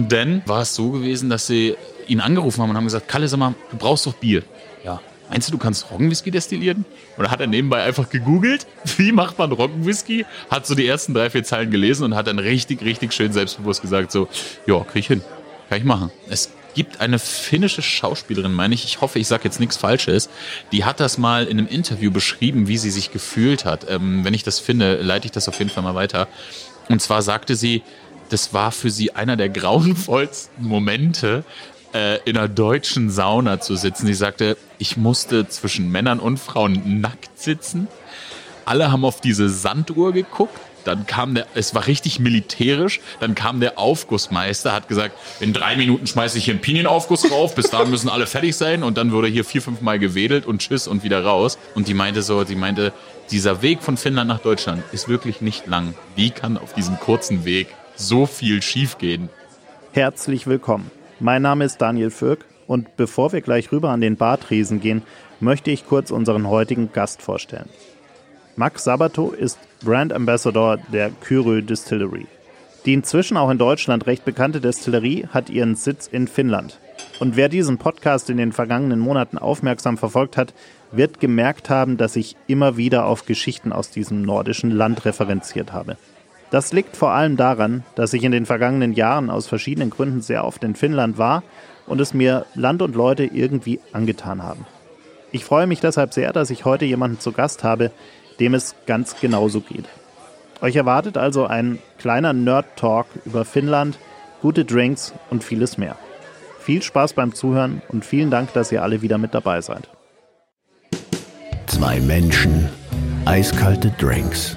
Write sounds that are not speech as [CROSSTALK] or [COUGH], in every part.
Und dann war es so gewesen, dass sie ihn angerufen haben und haben gesagt, Kalle, sag mal, du brauchst doch Bier. Ja. Meinst du, du kannst Roggenwhisky destillieren? Dann hat er nebenbei einfach gegoogelt, [LAUGHS] wie macht man Roggenwhisky, hat so die ersten drei, vier Zeilen gelesen und hat dann richtig, richtig schön selbstbewusst gesagt so, ja, krieg ich hin, kann ich machen. Es gibt eine finnische Schauspielerin, meine ich, ich hoffe, ich sage jetzt nichts Falsches, die hat das mal in einem Interview beschrieben, wie sie sich gefühlt hat. Ähm, wenn ich das finde, leite ich das auf jeden Fall mal weiter. Und zwar sagte sie, das war für sie einer der grauenvollsten Momente, äh, in einer deutschen Sauna zu sitzen. Sie sagte, ich musste zwischen Männern und Frauen nackt sitzen. Alle haben auf diese Sanduhr geguckt dann kam der, es war richtig militärisch, dann kam der Aufgussmeister, hat gesagt, in drei Minuten schmeiße ich hier einen Pinienaufguss rauf, bis dahin müssen alle fertig sein und dann wurde hier vier, fünf Mal gewedelt und tschüss und wieder raus. Und die meinte so, die meinte, dieser Weg von Finnland nach Deutschland ist wirklich nicht lang. Wie kann auf diesem kurzen Weg so viel schiefgehen? Herzlich willkommen. Mein Name ist Daniel Fürk und bevor wir gleich rüber an den Bartresen gehen, möchte ich kurz unseren heutigen Gast vorstellen. Max Sabato ist Brand Ambassador der Kyrö Distillery. Die inzwischen auch in Deutschland recht bekannte Destillerie hat ihren Sitz in Finnland. Und wer diesen Podcast in den vergangenen Monaten aufmerksam verfolgt hat, wird gemerkt haben, dass ich immer wieder auf Geschichten aus diesem nordischen Land referenziert habe. Das liegt vor allem daran, dass ich in den vergangenen Jahren aus verschiedenen Gründen sehr oft in Finnland war und es mir Land und Leute irgendwie angetan haben. Ich freue mich deshalb sehr, dass ich heute jemanden zu Gast habe, dem es ganz genauso geht. Euch erwartet also ein kleiner Nerd-Talk über Finnland, gute Drinks und vieles mehr. Viel Spaß beim Zuhören und vielen Dank, dass ihr alle wieder mit dabei seid. Zwei Menschen, eiskalte Drinks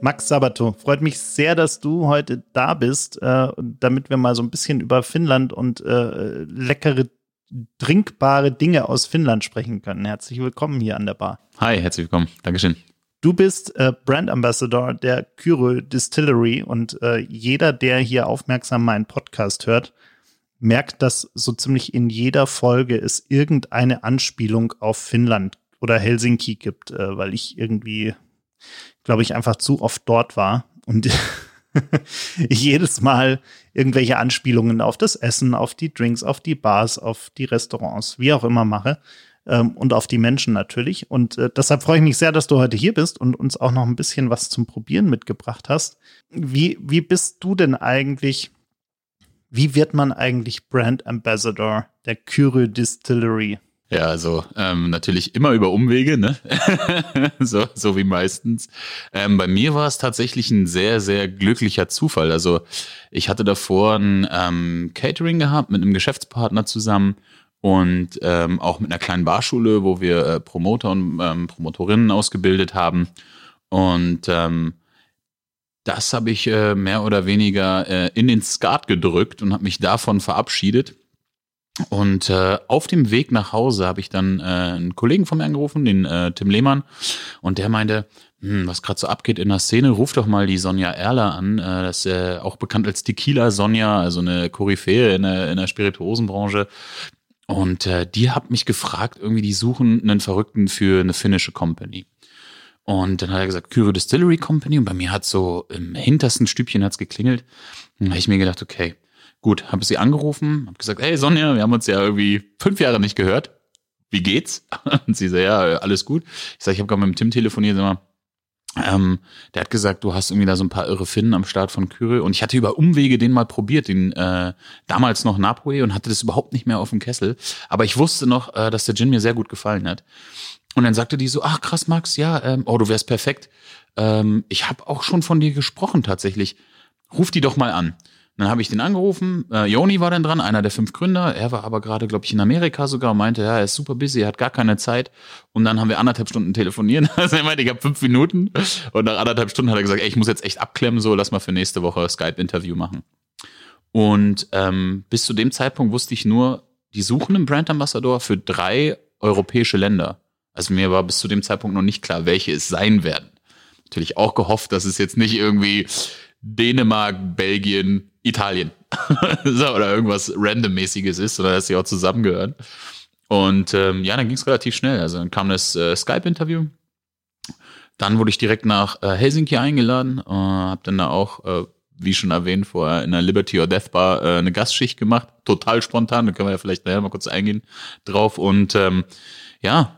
Max Sabato, freut mich sehr, dass du heute da bist, äh, damit wir mal so ein bisschen über Finnland und äh, leckere trinkbare Dinge aus Finnland sprechen können. Herzlich willkommen hier an der Bar. Hi, herzlich willkommen. Dankeschön. Du bist äh, Brand Ambassador der Kyrö Distillery und äh, jeder, der hier aufmerksam meinen Podcast hört, merkt, dass so ziemlich in jeder Folge es irgendeine Anspielung auf Finnland oder Helsinki gibt, äh, weil ich irgendwie, glaube ich, einfach zu oft dort war und [LAUGHS] jedes Mal irgendwelche Anspielungen auf das Essen, auf die Drinks, auf die Bars, auf die Restaurants, wie auch immer mache ähm, und auf die Menschen natürlich. Und äh, deshalb freue ich mich sehr, dass du heute hier bist und uns auch noch ein bisschen was zum Probieren mitgebracht hast. Wie, wie bist du denn eigentlich, wie wird man eigentlich Brand Ambassador der Kyrie Distillery? Ja, also ähm, natürlich immer über Umwege, ne? [LAUGHS] so, so wie meistens. Ähm, bei mir war es tatsächlich ein sehr, sehr glücklicher Zufall. Also ich hatte davor ein ähm, Catering gehabt mit einem Geschäftspartner zusammen und ähm, auch mit einer kleinen Barschule, wo wir äh, Promoter und ähm, Promotorinnen ausgebildet haben. Und ähm, das habe ich äh, mehr oder weniger äh, in den Skat gedrückt und habe mich davon verabschiedet und äh, auf dem Weg nach Hause habe ich dann äh, einen Kollegen von mir angerufen, den äh, Tim Lehmann, und der meinte, hm, was gerade so abgeht in der Szene, ruf doch mal die Sonja Erler an. Äh, das ist äh, auch bekannt als Tequila Sonja, also eine Koryphäe in der, in der Spirituosenbranche. Und äh, die hat mich gefragt, irgendwie, die suchen einen Verrückten für eine finnische Company. Und dann hat er gesagt, Kyro Distillery Company. Und bei mir hat so im hintersten Stübchen hat's geklingelt. Und dann habe ich mir gedacht, okay, Gut, habe sie angerufen, habe gesagt, hey Sonja, wir haben uns ja irgendwie fünf Jahre nicht gehört. Wie geht's? [LAUGHS] Und sie so, ja, alles gut. Ich sage, ich habe gerade mit dem Tim telefoniert, sag mal, ähm, der hat gesagt, du hast irgendwie da so ein paar irre Finnen am Start von Kyrie und ich hatte über Umwege den mal probiert, den äh, damals noch Napoli und hatte das überhaupt nicht mehr auf dem Kessel. Aber ich wusste noch, äh, dass der Gin mir sehr gut gefallen hat. Und dann sagte die so, ach krass, Max, ja, ähm, oh, du wärst perfekt. Ähm, ich habe auch schon von dir gesprochen tatsächlich. Ruf die doch mal an. Dann habe ich den angerufen. Äh, Joni war dann dran, einer der fünf Gründer. Er war aber gerade, glaube ich, in Amerika sogar und meinte, ja, er ist super busy, er hat gar keine Zeit. Und dann haben wir anderthalb Stunden telefonieren. [LAUGHS] Also er meinte, ich habe fünf Minuten. Und nach anderthalb Stunden hat er gesagt, ey, ich muss jetzt echt abklemmen, so lass mal für nächste Woche Skype-Interview machen. Und ähm, bis zu dem Zeitpunkt wusste ich nur, die suchen einen Brand Ambassador für drei europäische Länder. Also mir war bis zu dem Zeitpunkt noch nicht klar, welche es sein werden. Natürlich auch gehofft, dass es jetzt nicht irgendwie Dänemark, Belgien, Italien [LAUGHS] oder irgendwas randommäßiges ist, sondern dass sie auch zusammengehören. Und ähm, ja, dann ging es relativ schnell. Also dann kam das äh, Skype-Interview. Dann wurde ich direkt nach äh, Helsinki eingeladen, äh, habe dann da auch, äh, wie schon erwähnt, vorher in der Liberty or Death Bar äh, eine Gastschicht gemacht. Total spontan, da können wir ja vielleicht nachher mal kurz eingehen drauf. Und ähm, ja,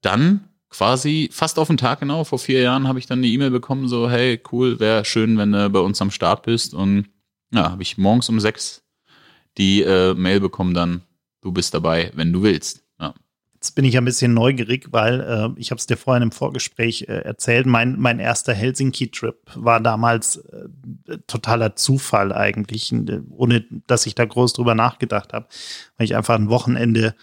dann quasi fast auf den Tag genau, vor vier Jahren habe ich dann eine E-Mail bekommen, so, hey, cool, wäre schön, wenn du bei uns am Start bist. Und ja, habe ich morgens um sechs die äh, Mail bekommen dann, du bist dabei, wenn du willst. Ja. Jetzt bin ich ein bisschen neugierig, weil äh, ich habe es dir vorhin im Vorgespräch äh, erzählt. Mein, mein erster Helsinki-Trip war damals äh, totaler Zufall eigentlich, ohne dass ich da groß drüber nachgedacht habe, weil ich einfach ein Wochenende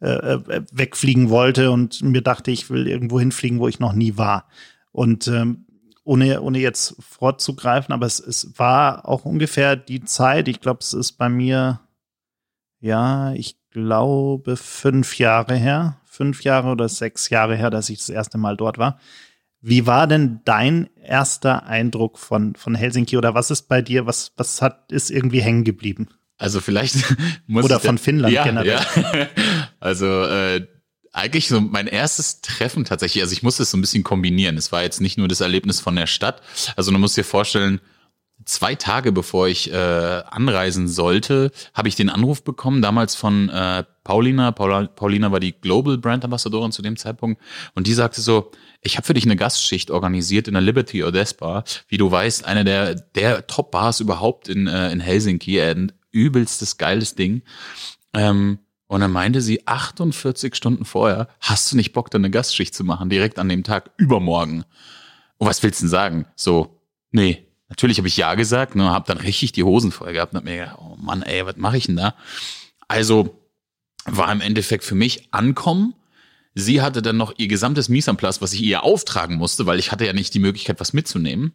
äh, äh, wegfliegen wollte und mir dachte, ich will irgendwo hinfliegen, wo ich noch nie war. Und ähm, ohne, ohne jetzt vorzugreifen, aber es, es war auch ungefähr die Zeit, ich glaube, es ist bei mir, ja, ich glaube, fünf Jahre her, fünf Jahre oder sechs Jahre her, dass ich das erste Mal dort war. Wie war denn dein erster Eindruck von, von Helsinki oder was ist bei dir, was, was hat, ist irgendwie hängen geblieben? Also vielleicht [LAUGHS] muss Oder von Finnland ja, generell. Ja. [LAUGHS] Also äh, eigentlich so mein erstes Treffen tatsächlich, also ich musste es so ein bisschen kombinieren. Es war jetzt nicht nur das Erlebnis von der Stadt. Also du musst dir vorstellen, zwei Tage bevor ich äh, anreisen sollte, habe ich den Anruf bekommen, damals von äh, Paulina. Paula, Paulina war die Global Brand Ambassadorin zu dem Zeitpunkt. Und die sagte so, ich habe für dich eine Gastschicht organisiert in der Liberty Odessa Wie du weißt, eine der, der Top-Bars überhaupt in, äh, in Helsinki. Ein übelstes, geiles Ding. Ähm, und dann meinte sie, 48 Stunden vorher, hast du nicht Bock, da eine Gastschicht zu machen, direkt an dem Tag, übermorgen? Und was willst du denn sagen? So, nee, natürlich habe ich ja gesagt, ne, habe dann richtig die Hosen voll gehabt und hab mir gedacht, oh Mann, ey, was mache ich denn da? Also war im Endeffekt für mich ankommen. Sie hatte dann noch ihr gesamtes Mise en place, was ich ihr auftragen musste, weil ich hatte ja nicht die Möglichkeit, was mitzunehmen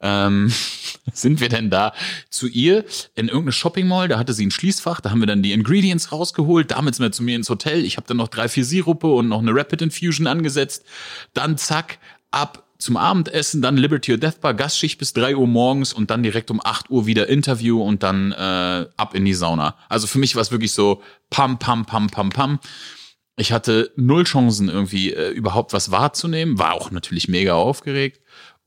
ähm, [LAUGHS] sind wir denn da zu ihr in irgendeine Shopping Mall, da hatte sie ein Schließfach, da haben wir dann die Ingredients rausgeholt, damit sind wir zu mir ins Hotel, ich habe dann noch drei, vier Sirupe und noch eine Rapid Infusion angesetzt, dann zack, ab zum Abendessen, dann Liberty or Death Bar, Gastschicht bis drei Uhr morgens und dann direkt um acht Uhr wieder Interview und dann äh, ab in die Sauna. Also für mich war es wirklich so pam, pam, pam, pam, pam. Ich hatte null Chancen irgendwie äh, überhaupt was wahrzunehmen, war auch natürlich mega aufgeregt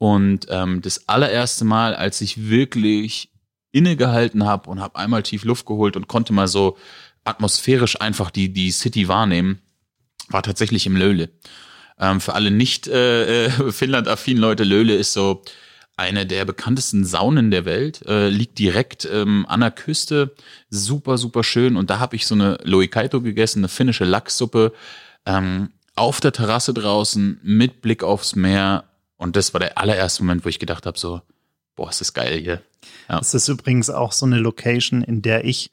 und ähm, das allererste Mal, als ich wirklich innegehalten habe und habe einmal tief Luft geholt und konnte mal so atmosphärisch einfach die, die City wahrnehmen, war tatsächlich im Löhle. Ähm, für alle nicht äh, äh, [LAUGHS] Finnland-affinen Leute, Löhle ist so eine der bekanntesten Saunen der Welt, äh, liegt direkt ähm, an der Küste, super, super schön. Und da habe ich so eine Loikaito gegessen, eine finnische Lachssuppe, ähm, auf der Terrasse draußen mit Blick aufs Meer und das war der allererste Moment, wo ich gedacht habe, so, boah, ist das geil hier. Ja. Das ist übrigens auch so eine Location, in der ich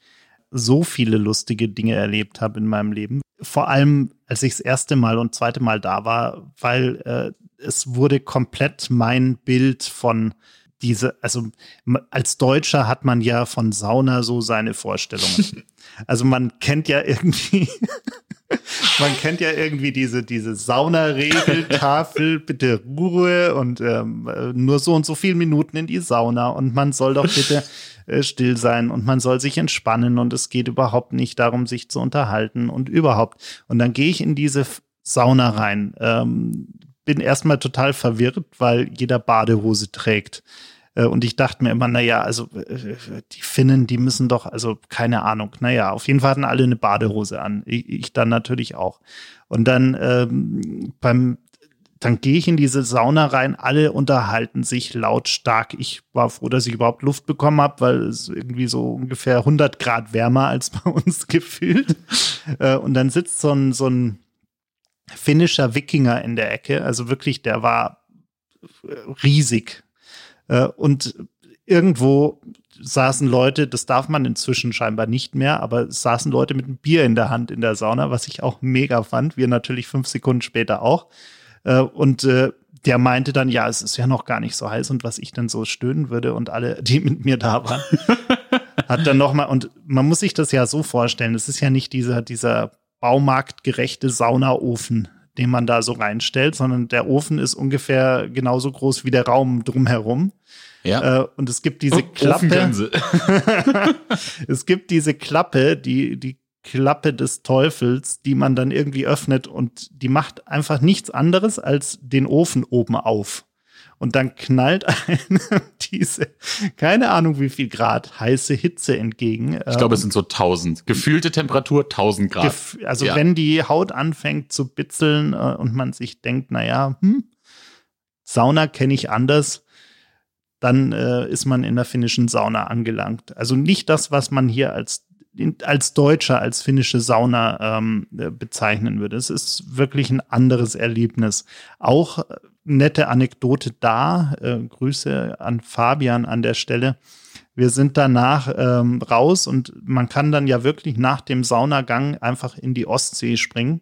so viele lustige Dinge erlebt habe in meinem Leben. Vor allem, als ich das erste Mal und zweite Mal da war, weil äh, es wurde komplett mein Bild von diese, also als Deutscher hat man ja von Sauna so seine Vorstellungen. [LAUGHS] also man kennt ja irgendwie [LAUGHS] man kennt ja irgendwie diese, diese Saunaregeltafel, [LAUGHS] bitte Ruhe und ähm, nur so und so viele Minuten in die Sauna und man soll doch bitte äh, still sein und man soll sich entspannen und es geht überhaupt nicht darum, sich zu unterhalten und überhaupt. Und dann gehe ich in diese Sauna rein, ähm, bin erstmal total verwirrt, weil jeder Badehose trägt. Äh, und ich dachte mir immer, naja, also äh, die Finnen, die müssen doch, also keine Ahnung, naja, auf jeden Fall hatten alle eine Badehose an. Ich, ich dann natürlich auch. Und dann ähm, beim dann gehe ich in diese Sauna rein, alle unterhalten sich lautstark. Ich war froh, dass ich überhaupt Luft bekommen habe, weil es irgendwie so ungefähr 100 Grad wärmer als bei uns [LAUGHS] gefühlt. Äh, und dann sitzt so ein, so ein finnischer Wikinger in der Ecke. Also wirklich, der war riesig. Äh, und irgendwo saßen Leute, das darf man inzwischen scheinbar nicht mehr, aber saßen Leute mit einem Bier in der Hand in der Sauna, was ich auch mega fand. Wir natürlich fünf Sekunden später auch. Äh, und äh, der meinte dann, ja, es ist ja noch gar nicht so heiß und was ich dann so stöhnen würde und alle, die mit mir da waren, [LAUGHS] hat dann nochmal, und man muss sich das ja so vorstellen, es ist ja nicht dieser, dieser baumarktgerechte Saunaofen, den man da so reinstellt, sondern der Ofen ist ungefähr genauso groß wie der Raum drumherum. Ja. Äh, und es gibt diese [LAUGHS] oh, Klappe. [LAUGHS] es gibt diese Klappe, die, die Klappe des Teufels, die man dann irgendwie öffnet und die macht einfach nichts anderes als den Ofen oben auf. Und dann knallt [LAUGHS] einem diese, keine Ahnung wie viel Grad, heiße Hitze entgegen. Ich glaube, es sind so 1000. Gefühlte Temperatur 1000 Grad. Gef also ja. wenn die Haut anfängt zu bitzeln äh, und man sich denkt, naja, hm, Sauna kenne ich anders, dann äh, ist man in der finnischen Sauna angelangt. Also nicht das, was man hier als als Deutscher, als finnische Sauna ähm, äh, bezeichnen würde. Es ist wirklich ein anderes Erlebnis. Auch äh, nette Anekdote da. Äh, Grüße an Fabian an der Stelle. Wir sind danach ähm, raus und man kann dann ja wirklich nach dem Saunagang einfach in die Ostsee springen.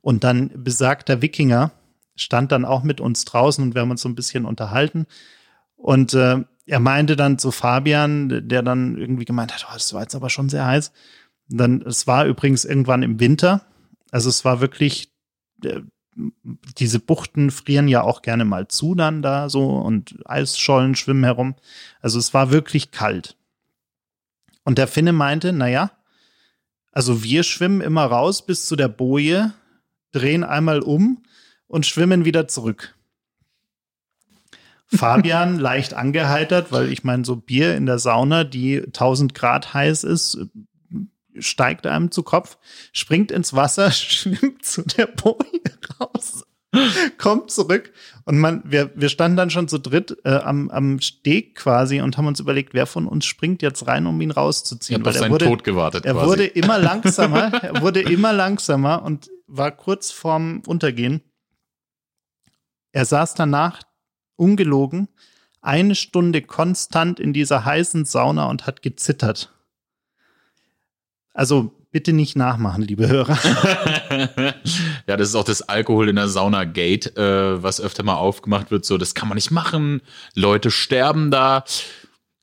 Und dann besagter Wikinger stand dann auch mit uns draußen und wir haben uns so ein bisschen unterhalten. Und äh, er meinte dann zu Fabian, der dann irgendwie gemeint hat, oh, das war jetzt aber schon sehr heiß. dann, es war übrigens irgendwann im Winter. Also es war wirklich, äh, diese Buchten frieren ja auch gerne mal zu dann da so und Eisschollen schwimmen herum. Also es war wirklich kalt. Und der Finne meinte, naja, also wir schwimmen immer raus bis zu der Boje, drehen einmal um und schwimmen wieder zurück. [LAUGHS] Fabian leicht angeheitert, weil ich meine, so Bier in der Sauna, die 1000 Grad heiß ist, steigt einem zu Kopf, springt ins Wasser, [LAUGHS] schwimmt zu der Boje raus, kommt zurück und man, wir, wir standen dann schon zu dritt äh, am, am Steg quasi und haben uns überlegt, wer von uns springt jetzt rein, um ihn rauszuziehen. Er hat auf seinen wurde, Tod gewartet. Er quasi. wurde immer [LAUGHS] langsamer, er wurde immer langsamer und war kurz vorm Untergehen. Er saß danach ungelogen, eine Stunde konstant in dieser heißen Sauna und hat gezittert. Also bitte nicht nachmachen, liebe Hörer. [LAUGHS] ja, das ist auch das Alkohol in der Sauna Gate, äh, was öfter mal aufgemacht wird. So, das kann man nicht machen. Leute sterben da.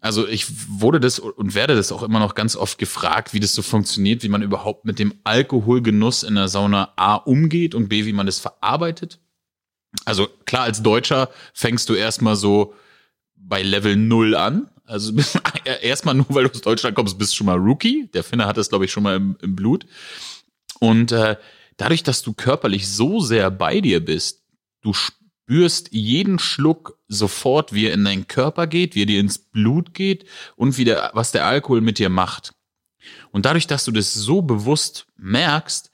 Also ich wurde das und werde das auch immer noch ganz oft gefragt, wie das so funktioniert, wie man überhaupt mit dem Alkoholgenuss in der Sauna A umgeht und B, wie man das verarbeitet. Also klar, als Deutscher fängst du erstmal so bei Level 0 an. Also [LAUGHS] erstmal nur, weil du aus Deutschland kommst, bist du schon mal Rookie. Der Finne hat das, glaube ich, schon mal im, im Blut. Und äh, dadurch, dass du körperlich so sehr bei dir bist, du spürst jeden Schluck sofort, wie er in deinen Körper geht, wie er dir ins Blut geht und wie der, was der Alkohol mit dir macht. Und dadurch, dass du das so bewusst merkst,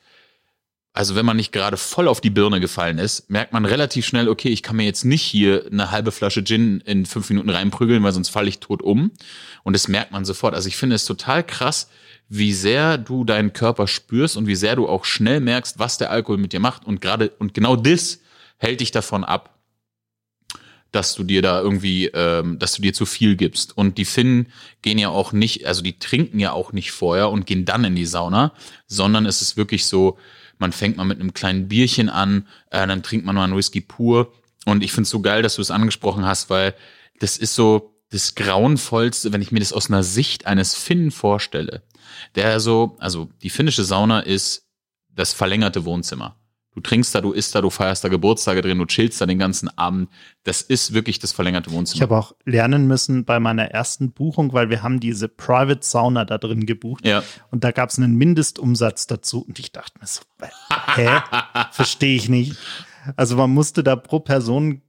also wenn man nicht gerade voll auf die Birne gefallen ist, merkt man relativ schnell, okay, ich kann mir jetzt nicht hier eine halbe Flasche Gin in fünf Minuten reinprügeln, weil sonst falle ich tot um. Und das merkt man sofort. Also ich finde es total krass, wie sehr du deinen Körper spürst und wie sehr du auch schnell merkst, was der Alkohol mit dir macht. Und gerade, und genau das hält dich davon ab, dass du dir da irgendwie, ähm, dass du dir zu viel gibst. Und die Finnen gehen ja auch nicht, also die trinken ja auch nicht vorher und gehen dann in die Sauna, sondern es ist wirklich so, man fängt mal mit einem kleinen Bierchen an, äh, dann trinkt man mal einen Whisky pur. Und ich finde es so geil, dass du es angesprochen hast, weil das ist so das Grauenvollste, wenn ich mir das aus einer Sicht eines Finnen vorstelle. Der so, also die finnische Sauna ist das verlängerte Wohnzimmer. Du trinkst da, du isst da, du feierst da Geburtstage drin, du chillst da den ganzen Abend. Das ist wirklich das verlängerte Wohnzimmer. Ich habe auch lernen müssen bei meiner ersten Buchung, weil wir haben diese Private Sauna da drin gebucht. Ja. Und da gab es einen Mindestumsatz dazu. Und ich dachte mir so, hä? [LAUGHS] Verstehe ich nicht. Also man musste da pro Person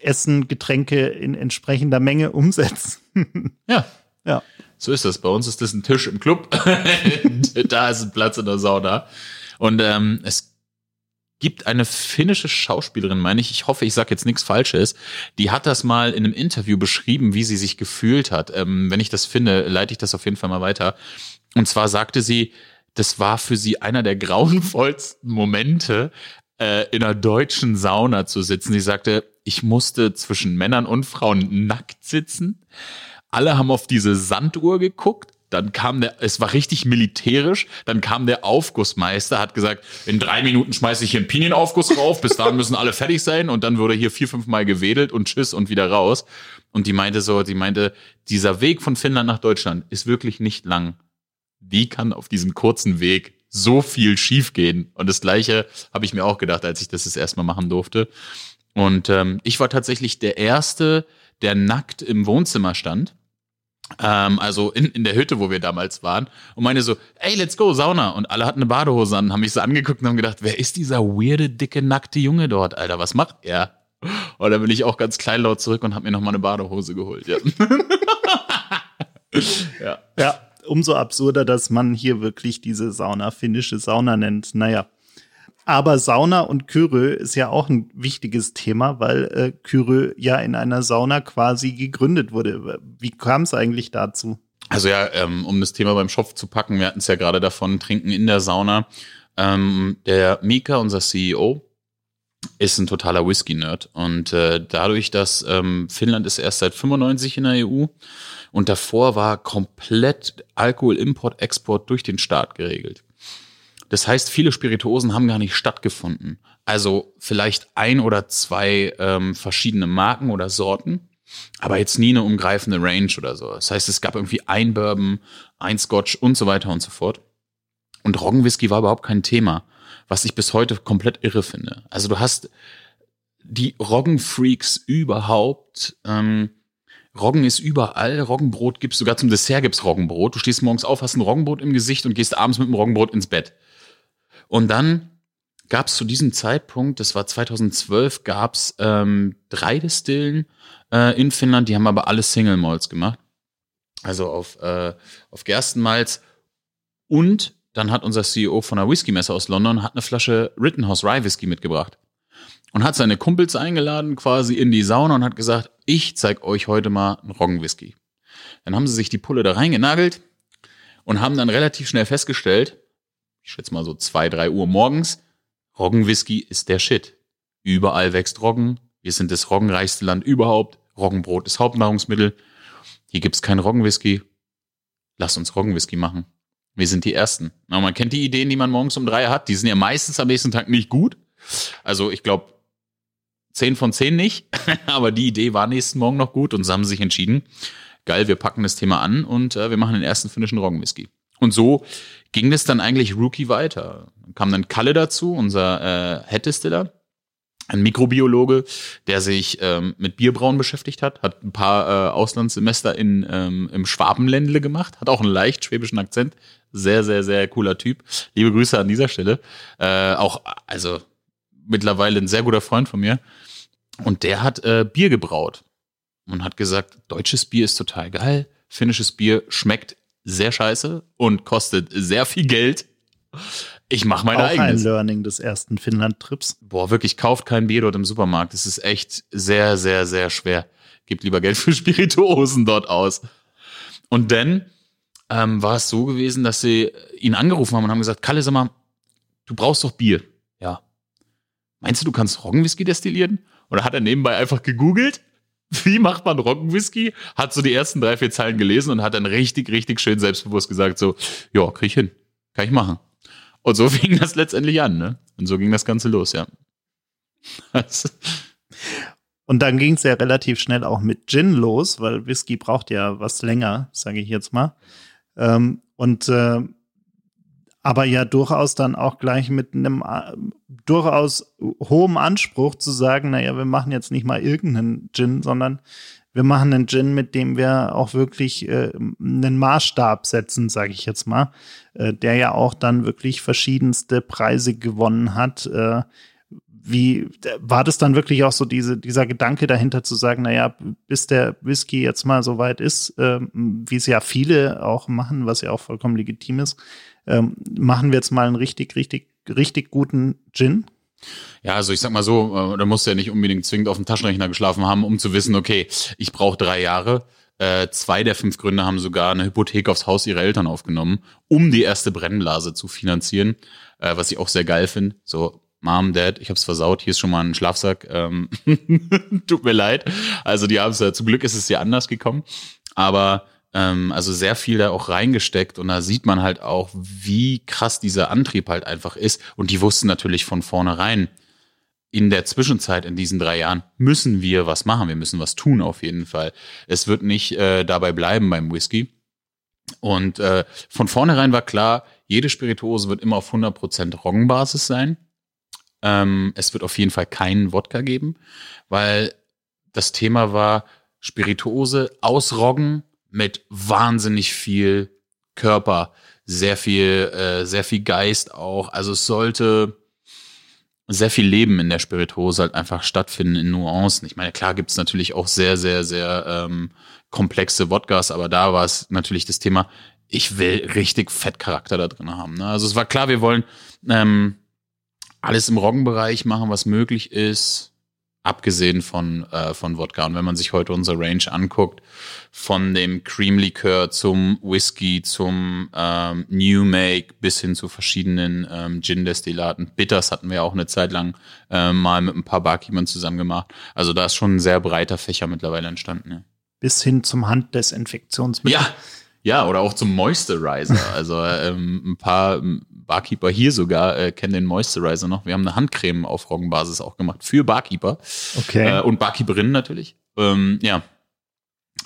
Essen, Getränke in entsprechender Menge umsetzen. ja. Ja. So ist das. Bei uns ist das ein Tisch im Club. [LAUGHS] da ist ein Platz in der Sauna. Und ähm, es gibt eine finnische Schauspielerin, meine ich, ich hoffe, ich sage jetzt nichts Falsches, die hat das mal in einem Interview beschrieben, wie sie sich gefühlt hat. Ähm, wenn ich das finde, leite ich das auf jeden Fall mal weiter. Und zwar sagte sie, das war für sie einer der grauenvollsten Momente, äh, in einer deutschen Sauna zu sitzen. Sie sagte, ich musste zwischen Männern und Frauen nackt sitzen. Alle haben auf diese Sanduhr geguckt dann kam der, es war richtig militärisch, dann kam der Aufgussmeister, hat gesagt, in drei Minuten schmeiße ich hier einen Pinienaufguss rauf, bis dahin müssen alle fertig sein und dann wurde hier vier, fünf Mal gewedelt und tschüss und wieder raus. Und die meinte so, die meinte, dieser Weg von Finnland nach Deutschland ist wirklich nicht lang. Wie kann auf diesem kurzen Weg so viel schiefgehen? Und das Gleiche habe ich mir auch gedacht, als ich das das erstmal machen durfte. Und ähm, ich war tatsächlich der Erste, der nackt im Wohnzimmer stand ähm, also in, in der Hütte, wo wir damals waren, und meine so, ey, let's go, Sauna. Und alle hatten eine Badehose an, haben mich so angeguckt und haben gedacht, wer ist dieser weirde, dicke, nackte Junge dort, Alter? Was macht er? Und dann bin ich auch ganz kleinlaut zurück und habe mir nochmal eine Badehose geholt. Ja. [LAUGHS] ja. ja, umso absurder, dass man hier wirklich diese Sauna finnische Sauna nennt. Naja. Aber Sauna und Kyrö ist ja auch ein wichtiges Thema, weil äh, Kyrö ja in einer Sauna quasi gegründet wurde. Wie kam es eigentlich dazu? Also ja, ähm, um das Thema beim Schopf zu packen, wir hatten es ja gerade davon, trinken in der Sauna. Ähm, der Mika, unser CEO, ist ein totaler Whisky-Nerd. Und äh, dadurch, dass ähm, Finnland ist erst seit 95 in der EU und davor war komplett Alkoholimport, Export durch den Staat geregelt. Das heißt, viele Spirituosen haben gar nicht stattgefunden. Also vielleicht ein oder zwei ähm, verschiedene Marken oder Sorten, aber jetzt nie eine umgreifende Range oder so. Das heißt, es gab irgendwie ein Bourbon, ein Scotch und so weiter und so fort. Und Roggenwhisky war überhaupt kein Thema, was ich bis heute komplett irre finde. Also du hast die Roggenfreaks überhaupt. Ähm, Roggen ist überall. Roggenbrot gibt's sogar zum Dessert gibt's Roggenbrot. Du stehst morgens auf, hast ein Roggenbrot im Gesicht und gehst abends mit dem Roggenbrot ins Bett. Und dann gab es zu diesem Zeitpunkt, das war 2012, gab es ähm, drei Distillen äh, in Finnland, die haben aber alle Single Malts gemacht. Also auf, äh, auf Gerstenmalz. Und dann hat unser CEO von der Whisky-Messe aus London hat eine Flasche Rittenhouse Rye Whisky mitgebracht. Und hat seine Kumpels eingeladen, quasi in die Sauna und hat gesagt, ich zeig euch heute mal einen Roggenwhisky. Dann haben sie sich die Pulle da reingenagelt und haben dann relativ schnell festgestellt, ich schätze mal so zwei, drei Uhr morgens, Roggenwhisky ist der Shit. Überall wächst Roggen. Wir sind das roggenreichste Land überhaupt. Roggenbrot ist Hauptnahrungsmittel. Hier gibt's keinen Roggenwhisky. Lass uns Roggenwhisky machen. Wir sind die Ersten. Na, man kennt die Ideen, die man morgens um drei hat. Die sind ja meistens am nächsten Tag nicht gut. Also ich glaube, zehn von zehn nicht. [LAUGHS] Aber die Idee war nächsten Morgen noch gut und sie haben sich entschieden, geil, wir packen das Thema an und äh, wir machen den ersten finnischen Roggenwhisky. Und so ging das dann eigentlich Rookie weiter. Dann kam dann Kalle dazu, unser äh, Head-Distiller, ein Mikrobiologe, der sich ähm, mit Bierbrauen beschäftigt hat, hat ein paar äh, Auslandssemester in, ähm, im Schwabenländle gemacht, hat auch einen leicht schwäbischen Akzent. Sehr, sehr, sehr cooler Typ. Liebe Grüße an dieser Stelle. Äh, auch, also mittlerweile ein sehr guter Freund von mir. Und der hat äh, Bier gebraut und hat gesagt, deutsches Bier ist total geil, finnisches Bier schmeckt sehr scheiße und kostet sehr viel Geld. Ich mache meine Auch eigenes. ein Learning des ersten Finnland-Trips. Boah, wirklich, kauft kein Bier dort im Supermarkt. Das ist echt sehr, sehr, sehr schwer. Gebt lieber Geld für Spirituosen dort aus. Und dann ähm, war es so gewesen, dass sie ihn angerufen haben und haben gesagt, Kalle, sag mal, du brauchst doch Bier. Ja. Meinst du, du kannst Roggenwhisky destillieren? Oder hat er nebenbei einfach gegoogelt [LAUGHS] wie macht man Roggenwhisky? Hat so die ersten drei, vier Zeilen gelesen und hat dann richtig, richtig schön selbstbewusst gesagt, so, ja, krieg ich hin. Kann ich machen. Und so [LAUGHS] fing das letztendlich an, ne? Und so ging das Ganze los, ja. [LAUGHS] und dann ging es ja relativ schnell auch mit Gin los, weil Whisky braucht ja was länger, sage ich jetzt mal. Ähm, und äh, aber ja durchaus dann auch gleich mit einem äh, durchaus hohem Anspruch zu sagen, naja, wir machen jetzt nicht mal irgendeinen Gin, sondern wir machen einen Gin, mit dem wir auch wirklich äh, einen Maßstab setzen, sage ich jetzt mal, äh, der ja auch dann wirklich verschiedenste Preise gewonnen hat. Äh, wie war das dann wirklich auch so diese, dieser Gedanke dahinter zu sagen, naja, bis der Whisky jetzt mal so weit ist, äh, wie es ja viele auch machen, was ja auch vollkommen legitim ist, ähm, machen wir jetzt mal einen richtig, richtig, richtig guten Gin? Ja, also ich sag mal so, äh, da musst du ja nicht unbedingt zwingend auf dem Taschenrechner geschlafen haben, um zu wissen, okay, ich brauche drei Jahre. Äh, zwei der fünf Gründer haben sogar eine Hypothek aufs Haus ihrer Eltern aufgenommen, um die erste Brennblase zu finanzieren, äh, was ich auch sehr geil finde. So, Mom, Dad, ich hab's versaut, hier ist schon mal ein Schlafsack. Ähm, [LAUGHS] Tut mir leid. Also die haben es, zum Glück ist es ja anders gekommen. Aber ähm, also sehr viel da auch reingesteckt und da sieht man halt auch, wie krass dieser Antrieb halt einfach ist. Und die wussten natürlich von vornherein, in der Zwischenzeit in diesen drei Jahren müssen wir was machen, wir müssen was tun auf jeden Fall. Es wird nicht äh, dabei bleiben beim Whisky. Und äh, von vornherein war klar, jede Spirituose wird immer auf 100% Roggenbasis sein. Ähm, es wird auf jeden Fall keinen Wodka geben, weil das Thema war Spirituose aus Roggen mit wahnsinnig viel Körper, sehr viel, äh, sehr viel Geist auch. Also es sollte sehr viel Leben in der Spirituose halt einfach stattfinden in Nuancen. Ich meine, klar gibt's natürlich auch sehr, sehr, sehr ähm, komplexe Wodkas, aber da war es natürlich das Thema, ich will richtig Fettcharakter da drin haben. Ne? Also es war klar, wir wollen ähm, alles im Roggenbereich machen, was möglich ist abgesehen von, äh, von Wodka. Und wenn man sich heute unsere Range anguckt, von dem Cream Likör zum Whisky, zum ähm, New Make bis hin zu verschiedenen ähm, Gin-Destillaten. Bitters hatten wir auch eine Zeit lang äh, mal mit ein paar Barkeepern zusammen gemacht. Also da ist schon ein sehr breiter Fächer mittlerweile entstanden. Ja. Bis hin zum Handdesinfektionsmittel. Ja, ja, oder auch zum Moisturizer. Also ähm, ein paar Barkeeper hier sogar äh, kennen den Moisturizer noch. Wir haben eine Handcreme auf Roggenbasis auch gemacht für Barkeeper. Okay. Äh, und Barkeeperinnen natürlich. Ähm, ja,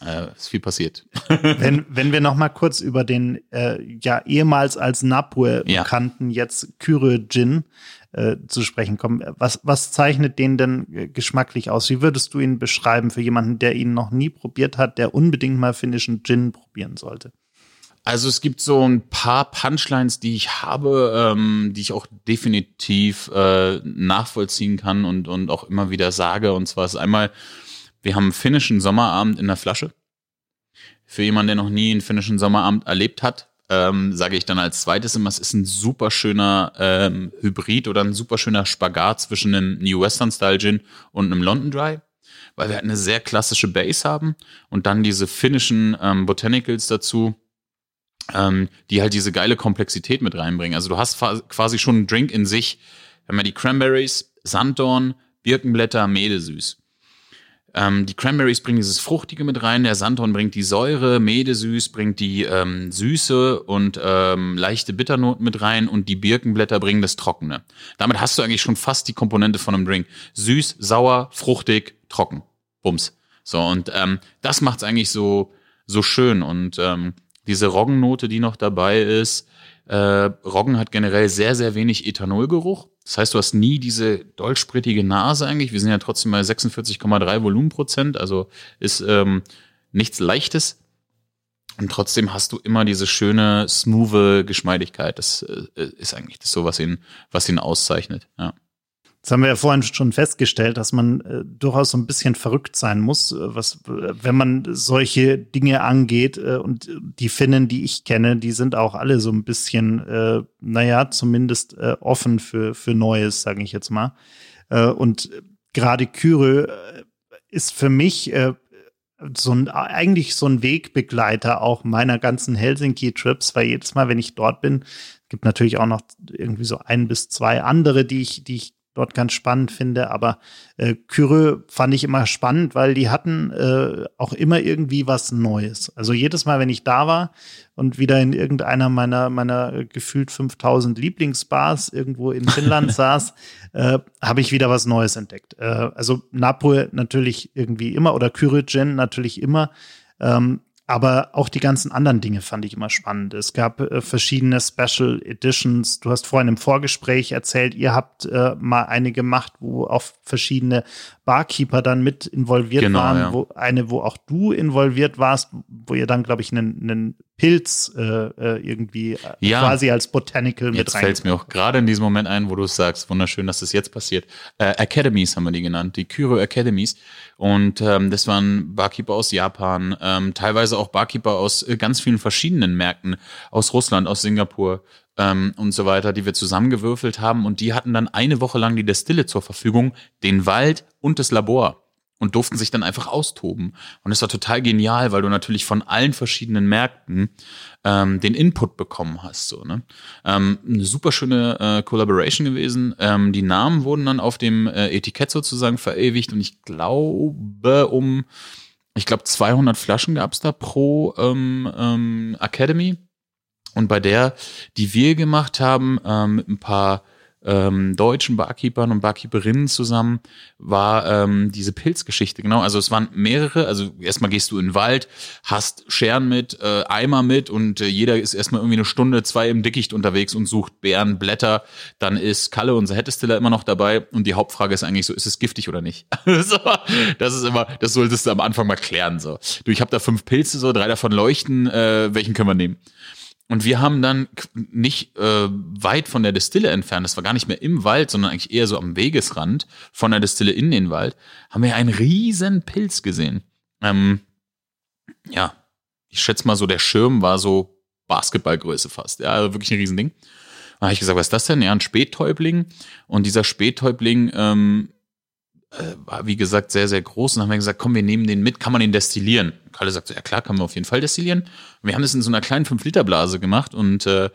äh, ist viel passiert. [LAUGHS] wenn, wenn wir noch mal kurz über den äh, ja ehemals als Napur Ja. bekannten jetzt Kyre Gin äh, zu sprechen kommen. Was, was zeichnet den denn äh, geschmacklich aus? Wie würdest du ihn beschreiben für jemanden, der ihn noch nie probiert hat, der unbedingt mal finnischen Gin probieren sollte? Also es gibt so ein paar Punchlines, die ich habe, ähm, die ich auch definitiv äh, nachvollziehen kann und, und auch immer wieder sage. Und zwar ist einmal, wir haben einen finnischen Sommerabend in der Flasche. Für jemanden, der noch nie einen finnischen Sommerabend erlebt hat, ähm, sage ich dann als zweites immer, es ist ein super schöner ähm, Hybrid oder ein super schöner Spagat zwischen einem New Western Style Gin und einem London Dry, weil wir halt eine sehr klassische Base haben und dann diese finnischen ähm, Botanicals dazu, ähm, die halt diese geile Komplexität mit reinbringen. Also du hast quasi schon einen Drink in sich. Haben ja die Cranberries, Sanddorn, Birkenblätter, Medesüß. Ähm, die Cranberries bringen dieses Fruchtige mit rein, der Sanddorn bringt die Säure, Medesüß bringt die ähm, Süße und ähm, leichte Bitternoten mit rein und die Birkenblätter bringen das Trockene. Damit hast du eigentlich schon fast die Komponente von einem Drink. Süß, sauer, fruchtig, trocken. Bums. So, und ähm, das macht's eigentlich so, so schön. Und ähm, diese Roggennote, die noch dabei ist, äh, Roggen hat generell sehr, sehr wenig Ethanolgeruch. Das heißt, du hast nie diese dollsprittige Nase eigentlich. Wir sind ja trotzdem bei 46,3 Volumenprozent, also ist ähm, nichts Leichtes. Und trotzdem hast du immer diese schöne, smoothe Geschmeidigkeit. Das äh, ist eigentlich das so, was ihn, was ihn auszeichnet. Ja. Das haben wir ja vorhin schon festgestellt, dass man äh, durchaus so ein bisschen verrückt sein muss, äh, was, äh, wenn man solche Dinge angeht. Äh, und die Finnen, die ich kenne, die sind auch alle so ein bisschen, äh, naja, zumindest äh, offen für, für Neues, sage ich jetzt mal. Und gerade Kyre äh, ist für mich so ein, eigentlich so ein Wegbegleiter auch meiner ganzen Helsinki-Trips, weil jedes Mal, wenn ich dort bin, gibt natürlich auch noch irgendwie so ein bis zwei andere, die ich, die ich dort ganz spannend finde. Aber äh, Kyre fand ich immer spannend, weil die hatten äh, auch immer irgendwie was Neues. Also jedes Mal, wenn ich da war und wieder in irgendeiner meiner, meiner äh, gefühlt 5000 Lieblingsbars irgendwo in Finnland [LAUGHS] saß, äh, habe ich wieder was Neues entdeckt. Äh, also Napur natürlich irgendwie immer oder Kyre Gin natürlich immer. Ähm, aber auch die ganzen anderen Dinge fand ich immer spannend. Es gab äh, verschiedene Special Editions. Du hast vorhin im Vorgespräch erzählt, ihr habt äh, mal eine gemacht, wo auch verschiedene Barkeeper dann mit involviert Genau, waren. ja. Wo, eine, wo auch du involviert warst, wo ihr dann, glaube ich, einen, einen Pilz äh, äh, irgendwie äh, Ja. quasi als Botanical mit Jetzt rein. fällt es mir auch gerade in diesem Moment ein, wo du es sagst. Wunderschön, dass das jetzt passiert. Äh, Academies haben wir die genannt, die Kyro Academies. Und ähm, das waren Barkeeper aus Japan, ähm, teilweise auch Barkeeper aus äh, ganz vielen verschiedenen Märkten, aus Russland, aus Singapur ähm, und so weiter, die wir zusammengewürfelt haben. Und die hatten dann eine Woche lang die Destille zur Verfügung, den Wald und das Labor und durften sich dann einfach austoben. Und es war total genial, weil du natürlich von allen verschiedenen Märkten ähm, den Input bekommen hast. So, ne? ähm, eine super schöne äh, Collaboration gewesen. Ähm, die Namen wurden dann auf dem äh, Etikett sozusagen verewigt und ich glaube, um ich glaube, 200 Flaschen gab es da pro ähm, ähm, Academy. Und bei der, die wir gemacht haben, ähm, mit ein paar ähm, deutschen Barkeepern und Barkeeperinnen zusammen war ähm, diese Pilzgeschichte. Genau, also es waren mehrere. Also erstmal gehst du in den Wald, hast Scheren mit, äh, Eimer mit und äh, jeder ist erstmal irgendwie eine Stunde, zwei im Dickicht unterwegs und sucht Beeren, Blätter. Dann ist Kalle, unser Headestiller, immer noch dabei und die Hauptfrage ist eigentlich so, ist es giftig oder nicht? [LAUGHS] so, das ist immer, das solltest du am Anfang mal klären. So, du, ich habe da fünf Pilze, so drei davon leuchten. Äh, welchen können wir nehmen? Und wir haben dann nicht äh, weit von der Destille entfernt, das war gar nicht mehr im Wald, sondern eigentlich eher so am Wegesrand von der Destille in den Wald, haben wir einen riesen Pilz gesehen. Ähm, ja, ich schätze mal so, der Schirm war so Basketballgröße fast. Ja, also wirklich ein Riesending. Da habe ich gesagt, was ist das denn? Ja, ein Spättäubling. Und dieser Spättäubling ähm, äh, war, wie gesagt, sehr, sehr groß. Und dann haben wir gesagt, komm, wir nehmen den mit, kann man den destillieren? Kalle sagt so, ja klar, kann man auf jeden Fall destillieren. Und wir haben das in so einer kleinen 5-Liter-Blase gemacht und äh,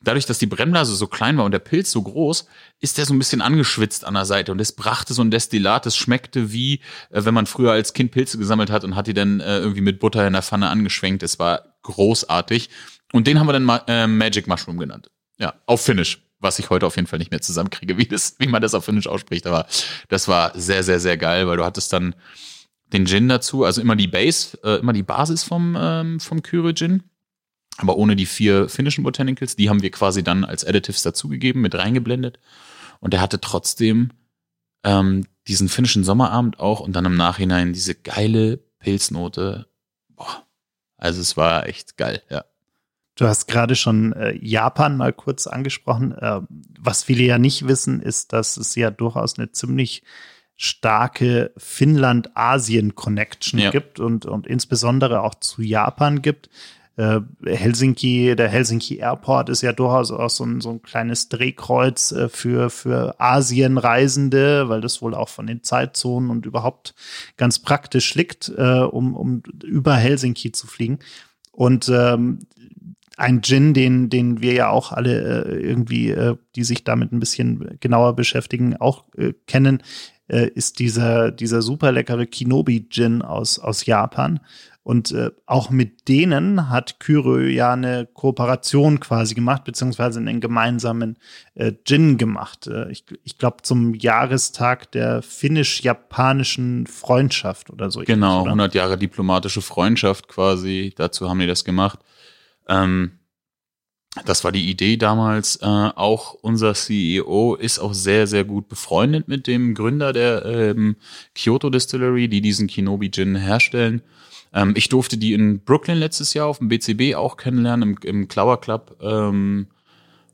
dadurch, dass die Brennblase so klein war und der Pilz so groß, ist der so ein bisschen angeschwitzt an der Seite und es brachte so ein Destillat, das schmeckte wie, äh, wenn man früher als Kind Pilze gesammelt hat und hat die dann äh, irgendwie mit Butter in der Pfanne angeschwenkt. Es war großartig. Und den haben wir dann Ma äh, Magic Mushroom genannt. Ja, auf Finnish was ich heute auf jeden Fall nicht mehr zusammenkriege, wie, das, wie man das auf Finnisch ausspricht. Aber das war sehr, sehr, sehr geil, weil du hattest dann den Gin dazu, also immer die Base, äh, immer die Basis vom, ähm, vom Kyrie Gin, aber ohne die vier finnischen Botanicals. Die haben wir quasi dann als Additives dazugegeben, mit reingeblendet. Und er hatte trotzdem ähm, diesen finnischen Sommerabend auch und dann im Nachhinein diese geile Pilznote. Boah. Also es war echt geil, ja. Du hast gerade schon äh, Japan mal kurz angesprochen. Äh, was viele ja nicht wissen, ist, dass es ja durchaus eine ziemlich starke Finnland-Asien-Connection ja. gibt und, und insbesondere auch zu Japan gibt. Äh, Helsinki, der Helsinki Airport ist ja durchaus auch so ein, so ein kleines Drehkreuz äh, für, für Asienreisende, weil das wohl auch von den Zeitzonen und überhaupt ganz praktisch liegt, äh, um, um über Helsinki zu fliegen. Und ähm, ein Gin, den, den wir ja auch alle äh, irgendwie, äh, die sich damit ein bisschen genauer beschäftigen, auch äh, kennen, äh, ist dieser, dieser super leckere Kinobi-Gin aus, aus Japan. Und äh, auch mit denen hat Kyrö ja eine Kooperation quasi gemacht, beziehungsweise einen gemeinsamen äh, Gin gemacht. Ich ich glaube zum Jahrestag der finnisch-japanischen Freundschaft oder so. Genau, oder? 100 Jahre diplomatische Freundschaft quasi. Dazu haben die das gemacht. Ähm, das war die Idee damals. Äh, auch unser CEO ist auch sehr, sehr gut befreundet mit dem Gründer der ähm, Kyoto Distillery, die diesen Kinobi Gin herstellen. Ähm, ich durfte die in Brooklyn letztes Jahr auf dem BCB auch kennenlernen, im, im Clower Club. Ähm,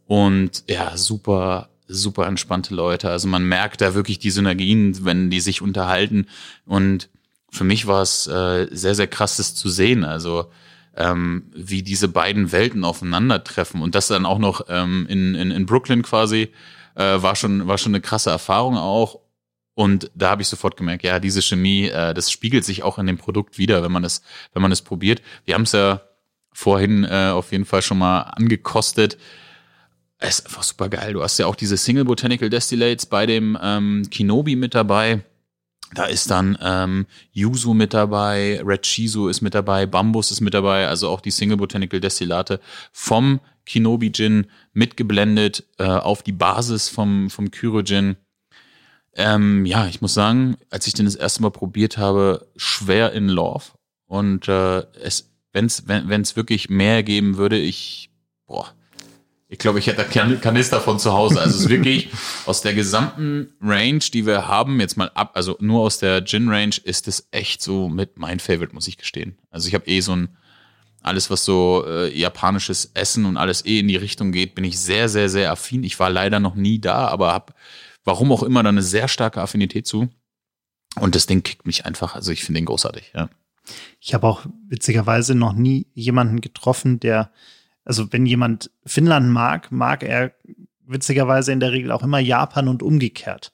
und ja, super, super entspannte Leute. Also man merkt da wirklich die Synergien, wenn die sich unterhalten. Und für mich war es äh, sehr, sehr krass, das zu sehen. Also ähm, wie diese beiden Welten aufeinandertreffen und das dann auch noch ähm, in, in, in Brooklyn quasi äh, war schon war schon eine krasse Erfahrung auch und da habe ich sofort gemerkt, ja, diese Chemie, äh, das spiegelt sich auch in dem Produkt wieder, wenn man es wenn man es probiert. Wir haben es ja vorhin äh, auf jeden Fall schon mal angekostet. Es ist einfach super geil. Du hast ja auch diese Single Botanical Distillates bei dem ähm, Kinobi mit dabei. Da ist dann ähm, Yuzu mit dabei, Red Shizu ist mit dabei, Bambus ist mit dabei, also auch die Single Botanical Destillate vom Kinobi Gin mitgeblendet äh, auf die Basis vom, vom Kyro Gin. Ähm, ja, ich muss sagen, als ich den das erste Mal probiert habe, schwer in Love. Und äh, es, wenn's, wenn es wirklich mehr geben würde, ich, boah, ich glaube, ich hätte einen Kanister von zu Hause. Also es ist wirklich [LAUGHS] aus der gesamten Range, die wir haben, jetzt mal ab, also nur aus der Gin-Range, ist es echt so mit mein Favorite, muss ich gestehen. Also ich habe eh so ein, alles was so äh, japanisches Essen und alles eh in die Richtung geht, bin ich sehr, sehr, sehr affin. Ich war leider noch nie da, aber habe, warum auch immer, da eine sehr starke Affinität zu. Und das Ding kickt mich einfach. Also ich finde den großartig, ja. Ich habe auch witzigerweise noch nie jemanden getroffen, der also wenn jemand Finnland mag, mag er witzigerweise in der Regel auch immer Japan und umgekehrt.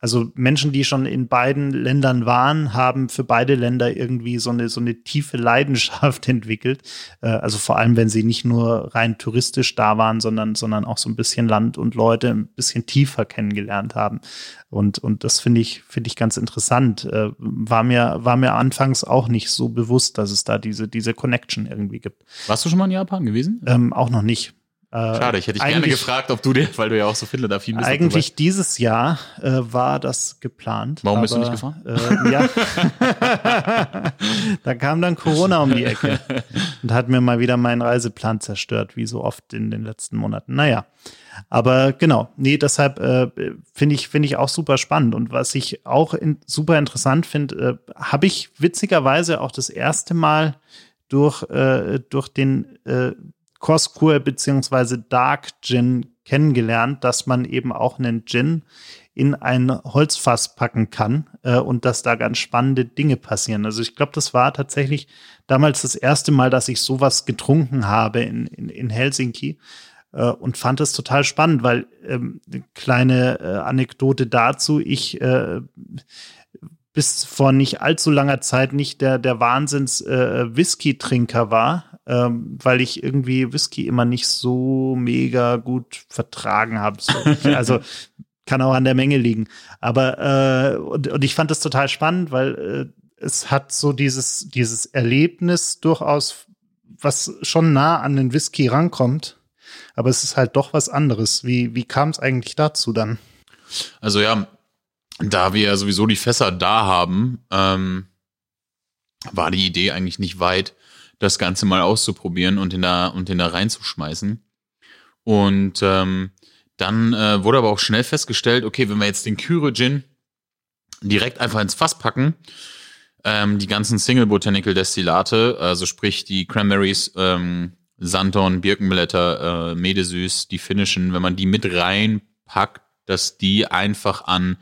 Also Menschen, die schon in beiden Ländern waren, haben für beide Länder irgendwie so eine, so eine tiefe Leidenschaft [LAUGHS] entwickelt. Äh, also vor allem, wenn sie nicht nur rein touristisch da waren, sondern, sondern auch so ein bisschen Land und Leute ein bisschen tiefer kennengelernt haben. Und, und das finde ich, finde ich ganz interessant. Äh, war mir, war mir anfangs auch nicht so bewusst, dass es da diese, diese Connection irgendwie gibt. Warst du schon mal in Japan gewesen? Ähm, auch noch nicht. Äh, Schade, ich hätte dich gerne gefragt, ob du dir, weil du ja auch so Finnland-affin bist. Eigentlich dieses Jahr äh, war das geplant. Warum aber, bist du nicht gefahren? Äh, ja. [LAUGHS] da kam dann Corona um die Ecke und hat mir mal wieder meinen Reiseplan zerstört, wie so oft in den letzten Monaten. Naja, aber genau, nee, deshalb äh, finde ich, finde ich auch super spannend. Und was ich auch in, super interessant finde, äh, habe ich witzigerweise auch das erste Mal durch, äh, durch den äh, Coskur beziehungsweise Dark Gin kennengelernt, dass man eben auch einen Gin in ein Holzfass packen kann äh, und dass da ganz spannende Dinge passieren. Also ich glaube, das war tatsächlich damals das erste Mal, dass ich sowas getrunken habe in, in, in Helsinki äh, und fand es total spannend, weil ähm, kleine äh, Anekdote dazu, ich äh, bis vor nicht allzu langer Zeit nicht der, der Wahnsinns äh, Whisky-Trinker war, ähm, weil ich irgendwie Whisky immer nicht so mega gut vertragen habe. So. [LAUGHS] also kann auch an der Menge liegen. Aber äh, und, und ich fand das total spannend, weil äh, es hat so dieses, dieses Erlebnis durchaus, was schon nah an den Whisky rankommt. Aber es ist halt doch was anderes. Wie, wie kam es eigentlich dazu dann? Also ja, da wir ja sowieso die Fässer da haben, ähm, war die Idee eigentlich nicht weit, das Ganze mal auszuprobieren und in da und in da reinzuschmeißen. Und ähm, dann äh, wurde aber auch schnell festgestellt, okay, wenn wir jetzt den Kyro Gin direkt einfach ins Fass packen, ähm, die ganzen Single Botanical Destillate, also sprich die Cranberries, ähm, Santon, Birkenblätter, äh, Medesüß, die finnischen, wenn man die mit reinpackt, dass die einfach an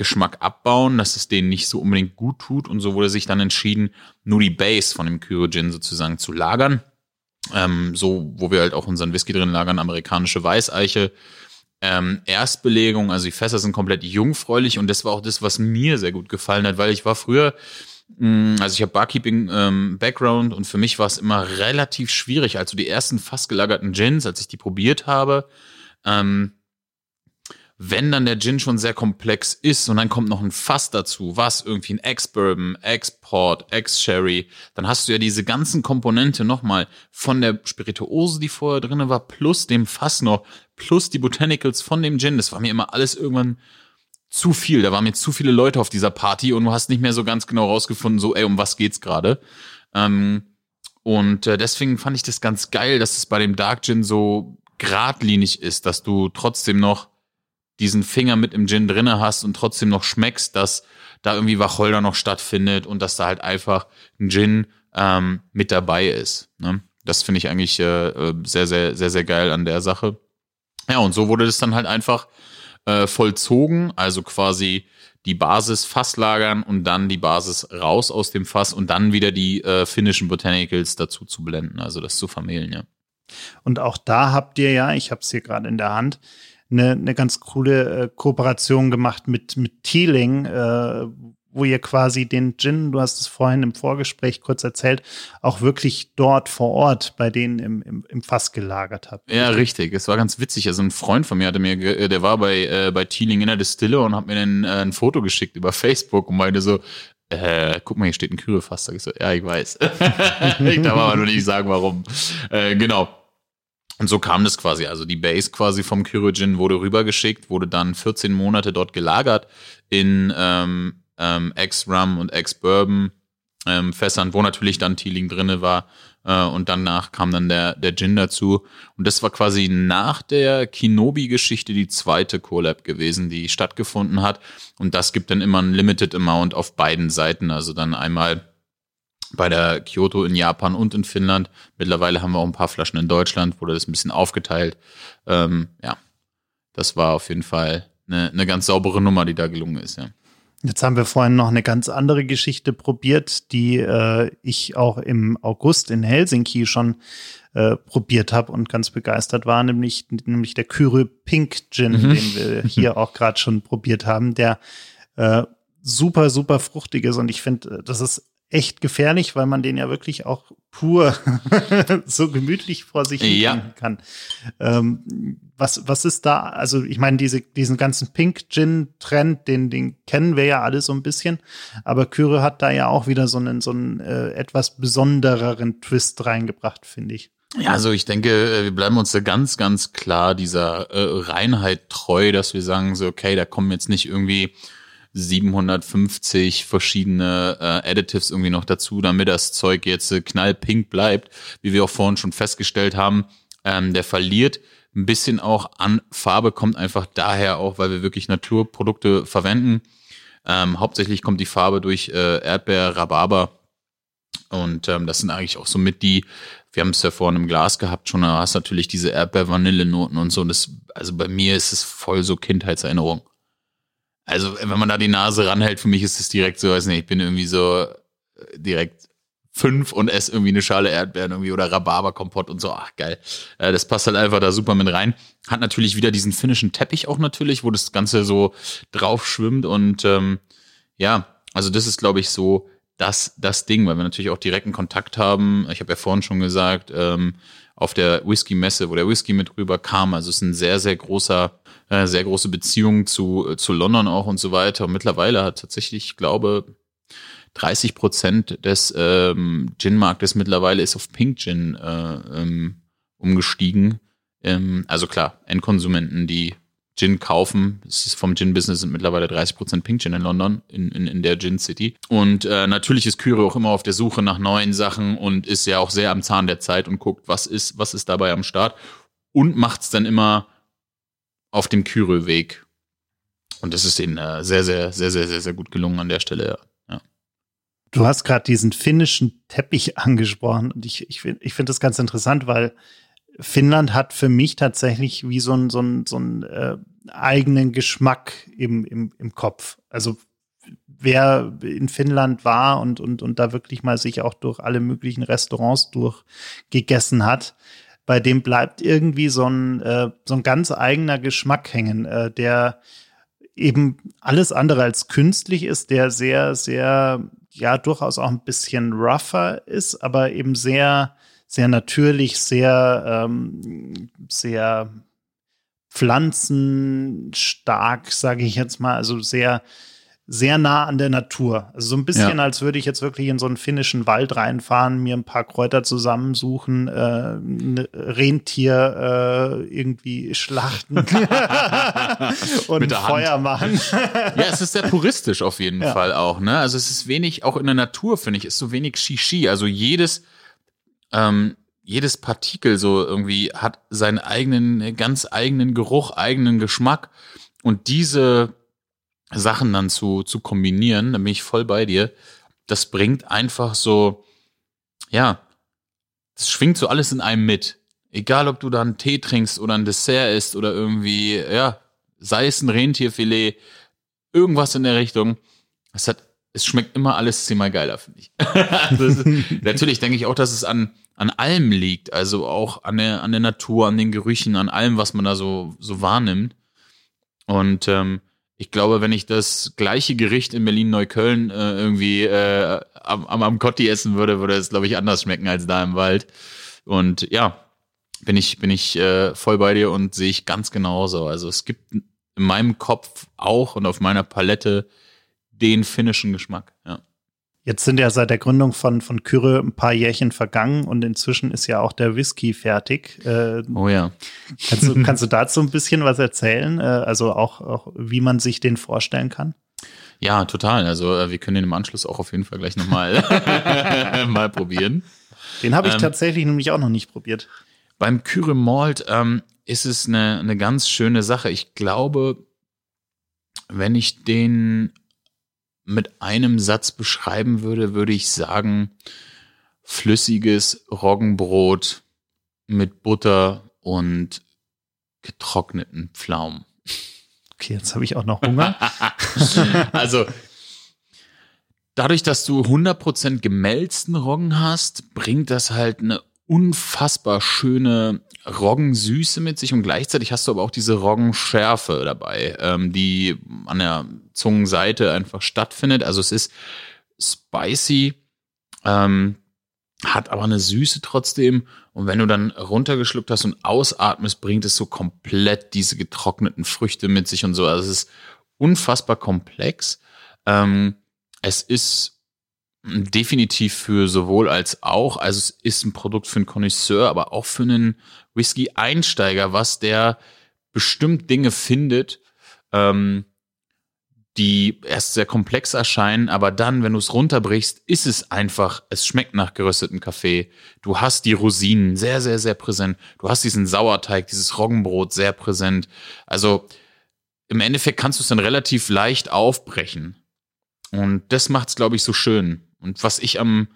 Geschmack abbauen, dass es denen nicht so unbedingt gut tut. Und so wurde sich dann entschieden, nur die Base von dem Kyojin sozusagen zu lagern. Ähm, so, wo wir halt auch unseren Whisky drin lagern, amerikanische Weißeiche. Ähm, Erstbelegung, also die Fässer sind komplett jungfräulich und das war auch das, was mir sehr gut gefallen hat, weil ich war früher, mm, also ich habe Barkeeping ähm, und für mich war es immer relativ schwierig, also die ersten fast gelagerten Gins, als ich die probiert habe, ähm, wenn dann der Gin schon sehr komplex ist und dann kommt noch ein Fass dazu, was irgendwie ein Ex-Bourbon, Ex-Port, Ex-Sherry, dann hast du ja diese ganzen Komponente nochmal von der Spirituose, die vorher drinne war, plus dem Fass noch, plus die Botanicals von dem Gin. Das war mir immer alles irgendwann zu viel. Da waren mir zu viele Leute auf dieser Party und du hast nicht mehr so ganz genau rausgefunden, so, ey, um was geht's gerade? Ähm, und äh, deswegen fand ich das ganz geil, dass es bei dem Dark Gin so geradlinig ist, dass du trotzdem noch diesen Finger mit im Gin drinne hast und trotzdem noch schmeckst, dass da irgendwie Wacholder noch stattfindet und dass da halt einfach ein Gin ähm, mit dabei ist. Ne? Das finde ich eigentlich äh, äh, sehr, sehr, sehr, sehr geil an der Sache. Ja, und so wurde das dann halt einfach äh, vollzogen, also quasi die Basis Fass lagern und dann die Basis raus aus dem Fass und dann wieder die äh, finnischen Botanicals dazu zu blenden, also das zu vermehlen, ja. Und auch da habt ihr ja, ich habe es hier gerade in der Hand, eine, eine ganz coole äh, Kooperation gemacht mit, mit Teeling, äh, wo ihr quasi den Gin, du hast es vorhin im Vorgespräch kurz erzählt, auch wirklich dort vor Ort bei denen im, im, im Fass gelagert habt. Ja, richtig. Es war ganz witzig. Also ein Freund von mir hatte mir, der war bei, äh, bei Teeling in der Distille und hat mir dann äh, ein Foto geschickt über Facebook und meinte so, äh, guck mal, hier steht ein Kühlfass. Sag ich so, ja, ich weiß. [LAUGHS] ich darf aber nur nicht sagen, warum. Äh, genau. Und so kam das quasi. Also die Base quasi vom Kyrogin wurde rübergeschickt, wurde dann 14 Monate dort gelagert in ähm, ähm, Ex-Rum und Ex-Bourbon ähm, Fässern, wo natürlich dann Teeling drinne war. Äh, und danach kam dann der, der Gin dazu. Und das war quasi nach der Kinobi-Geschichte die zweite Collab gewesen, die stattgefunden hat. Und das gibt dann immer ein Limited Amount auf beiden Seiten. Also dann einmal bei der Kyoto in Japan und in Finnland. Mittlerweile haben wir auch ein paar Flaschen in Deutschland, wurde das ein bisschen aufgeteilt. Ähm, ja, das war auf jeden Fall eine, eine ganz saubere Nummer, die da gelungen ist, ja. Jetzt haben wir vorhin noch eine ganz andere Geschichte probiert, die äh, ich auch im August in Helsinki schon äh, probiert habe und ganz begeistert war, nämlich, nämlich der Kyrie Pink Gin, mhm. den wir [LAUGHS] hier auch gerade schon probiert haben, der äh, super, super fruchtig ist. Und ich finde, äh, das ist echt gefährlich, weil man den ja wirklich auch pur [LAUGHS] so gemütlich vor sich ja. kann. Ähm, was, was ist da? Also ich meine, diese, diesen ganzen Pink Gin Trend, den, den kennen wir ja alle so ein bisschen, aber Kyre hat da ja auch wieder so einen, so einen äh, etwas besondereren Twist reingebracht, finde ich. Ja, also ich denke, äh, wir bleiben uns da ganz, ganz klar dieser äh, Reinheit treu, dass wir sagen so, okay, da kommen jetzt nicht irgendwie 750 verschiedene äh, Additives irgendwie noch dazu, damit das Zeug jetzt äh, knallpink bleibt, wie wir auch vorhin schon festgestellt haben. Ähm, der verliert ein bisschen auch an Farbe, kommt einfach daher auch, weil wir wirklich Naturprodukte verwenden. Ähm, hauptsächlich kommt die Farbe durch äh, Erdbeer, Rhabarber und ähm, das sind eigentlich auch so mit die, wir haben es ja vorhin im Glas gehabt schon, da hast natürlich diese Erdbeer-Vanille-Noten und so. Und das, also bei mir ist es voll so Kindheitserinnerung. Also, wenn man da die Nase ranhält, für mich ist es direkt so, weiß nicht, ich bin irgendwie so äh, direkt fünf und esse irgendwie eine Schale Erdbeeren irgendwie oder Rhabarberkompott und so. Ach, geil. Äh, das passt halt einfach da super mit rein. Hat natürlich wieder diesen finnischen Teppich auch natürlich, wo das Ganze so drauf schwimmt und ähm, ja, also das ist, glaube ich, so das, das Ding, weil wir natürlich auch direkten Kontakt haben. Ich habe ja vorhin schon gesagt, ähm, auf der Whisky-Messe, wo der Whisky mit rüber kam. Also es ist ein sehr, sehr großer äh, sehr große Beziehung zu, äh, zu London auch und so weiter. Und mittlerweile hat tatsächlich, ich glaube, 30 Prozent des ähm, Gin-Marktes mittlerweile ist auf Pink Gin äh, ähm, umgestiegen. Ähm, also klar, Endkonsumenten, die Gin kaufen. Es ist vom Gin-Business sind mittlerweile 30 Prozent Pink Gin in London, in, in, in der Gin City. Und äh, natürlich ist Kyrie auch immer auf der Suche nach neuen Sachen und ist ja auch sehr am Zahn der Zeit und guckt, was ist, was ist dabei am Start und macht es dann immer auf dem Kyrie-Weg. Und das ist ihnen äh, sehr, sehr, sehr, sehr, sehr, sehr gut gelungen an der Stelle. Ja. Du hast gerade diesen finnischen Teppich angesprochen und ich, ich finde ich find das ganz interessant, weil Finnland hat für mich tatsächlich wie so einen so so einen äh, eigenen Geschmack im, im, im Kopf. Also wer in Finnland war und, und, und da wirklich mal sich auch durch alle möglichen Restaurants durchgegessen hat, bei dem bleibt irgendwie so ein, äh, so ein ganz eigener Geschmack hängen, äh, der eben alles andere als künstlich ist, der sehr, sehr, ja, durchaus auch ein bisschen rougher ist, aber eben sehr, sehr natürlich, sehr, ähm, sehr pflanzenstark, sage ich jetzt mal, also sehr, sehr nah an der Natur. Also so ein bisschen, ja. als würde ich jetzt wirklich in so einen finnischen Wald reinfahren, mir ein paar Kräuter zusammensuchen, äh, ein Rentier äh, irgendwie schlachten [LAUGHS] [LAUGHS] und Feuer machen. [LAUGHS] ja, es ist sehr puristisch auf jeden ja. Fall auch. Ne? Also es ist wenig, auch in der Natur finde ich, ist so wenig Shishi. Also jedes ähm, jedes Partikel so irgendwie hat seinen eigenen, ganz eigenen Geruch, eigenen Geschmack. Und diese Sachen dann zu, zu kombinieren, da bin ich voll bei dir. Das bringt einfach so, ja, das schwingt so alles in einem mit. Egal, ob du da einen Tee trinkst oder ein Dessert isst oder irgendwie, ja, sei es ein Rentierfilet, irgendwas in der Richtung. Es hat, es schmeckt immer alles zehnmal geiler, finde ich. [LAUGHS] ist, natürlich denke ich auch, dass es an, an allem liegt. Also auch an der, an der Natur, an den Gerüchen, an allem, was man da so, so wahrnimmt. Und ähm, ich glaube, wenn ich das gleiche Gericht in Berlin-Neukölln äh, irgendwie äh, am, am Kotti essen würde, würde es, glaube ich, anders schmecken als da im Wald. Und ja, bin ich, bin ich äh, voll bei dir und sehe ich ganz genauso. Also es gibt in meinem Kopf auch und auf meiner Palette den finnischen Geschmack. Ja. Jetzt sind ja seit der Gründung von, von Kyre ein paar Jährchen vergangen und inzwischen ist ja auch der Whisky fertig. Äh, oh ja. Kannst du, [LAUGHS] kannst du dazu ein bisschen was erzählen? Äh, also auch, auch, wie man sich den vorstellen kann? Ja, total. Also äh, wir können den im Anschluss auch auf jeden Fall gleich nochmal [LAUGHS] [LAUGHS] mal probieren. Den habe ich ähm, tatsächlich nämlich auch noch nicht probiert. Beim Kyre Malt ähm, ist es eine, eine ganz schöne Sache. Ich glaube, wenn ich den mit einem Satz beschreiben würde, würde ich sagen, flüssiges Roggenbrot mit Butter und getrockneten Pflaumen. Okay, jetzt habe ich auch noch Hunger. [LAUGHS] also dadurch, dass du 100% gemälzten Roggen hast, bringt das halt eine unfassbar schöne Roggensüße mit sich und gleichzeitig hast du aber auch diese Roggenschärfe dabei, ähm, die an der Zungenseite einfach stattfindet. Also es ist spicy, ähm, hat aber eine Süße trotzdem. Und wenn du dann runtergeschluckt hast und ausatmest, bringt es so komplett diese getrockneten Früchte mit sich und so. Also es ist unfassbar komplex. Ähm, es ist definitiv für sowohl als auch, also es ist ein Produkt für einen Connoisseur, aber auch für einen Whisky-Einsteiger, was der bestimmt Dinge findet, ähm, die erst sehr komplex erscheinen, aber dann, wenn du es runterbrichst, ist es einfach, es schmeckt nach gerösteten Kaffee. Du hast die Rosinen sehr, sehr, sehr präsent. Du hast diesen Sauerteig, dieses Roggenbrot sehr präsent. Also im Endeffekt kannst du es dann relativ leicht aufbrechen. Und das macht es, glaube ich, so schön. Und was ich am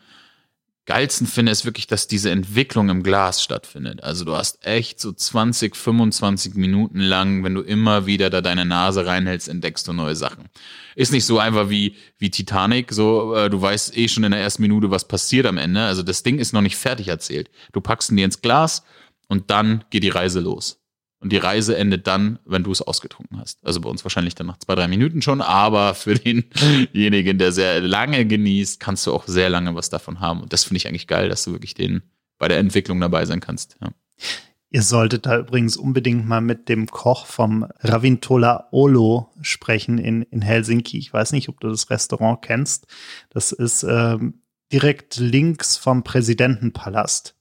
geilsten finde, ist wirklich, dass diese Entwicklung im Glas stattfindet. Also du hast echt so 20, 25 Minuten lang, wenn du immer wieder da deine Nase reinhältst, entdeckst du neue Sachen. Ist nicht so einfach wie, wie Titanic, so, äh, du weißt eh schon in der ersten Minute, was passiert am Ende. Also das Ding ist noch nicht fertig erzählt. Du packst ihn dir ins Glas und dann geht die Reise los. Und die Reise endet dann, wenn du es ausgetrunken hast. Also bei uns wahrscheinlich dann nach zwei, drei Minuten schon, aber für denjenigen, der sehr lange genießt, kannst du auch sehr lange was davon haben. Und das finde ich eigentlich geil, dass du wirklich den bei der Entwicklung dabei sein kannst. Ja. Ihr solltet da übrigens unbedingt mal mit dem Koch vom Ravintola Olo sprechen in, in Helsinki. Ich weiß nicht, ob du das Restaurant kennst. Das ist ähm, direkt links vom Präsidentenpalast.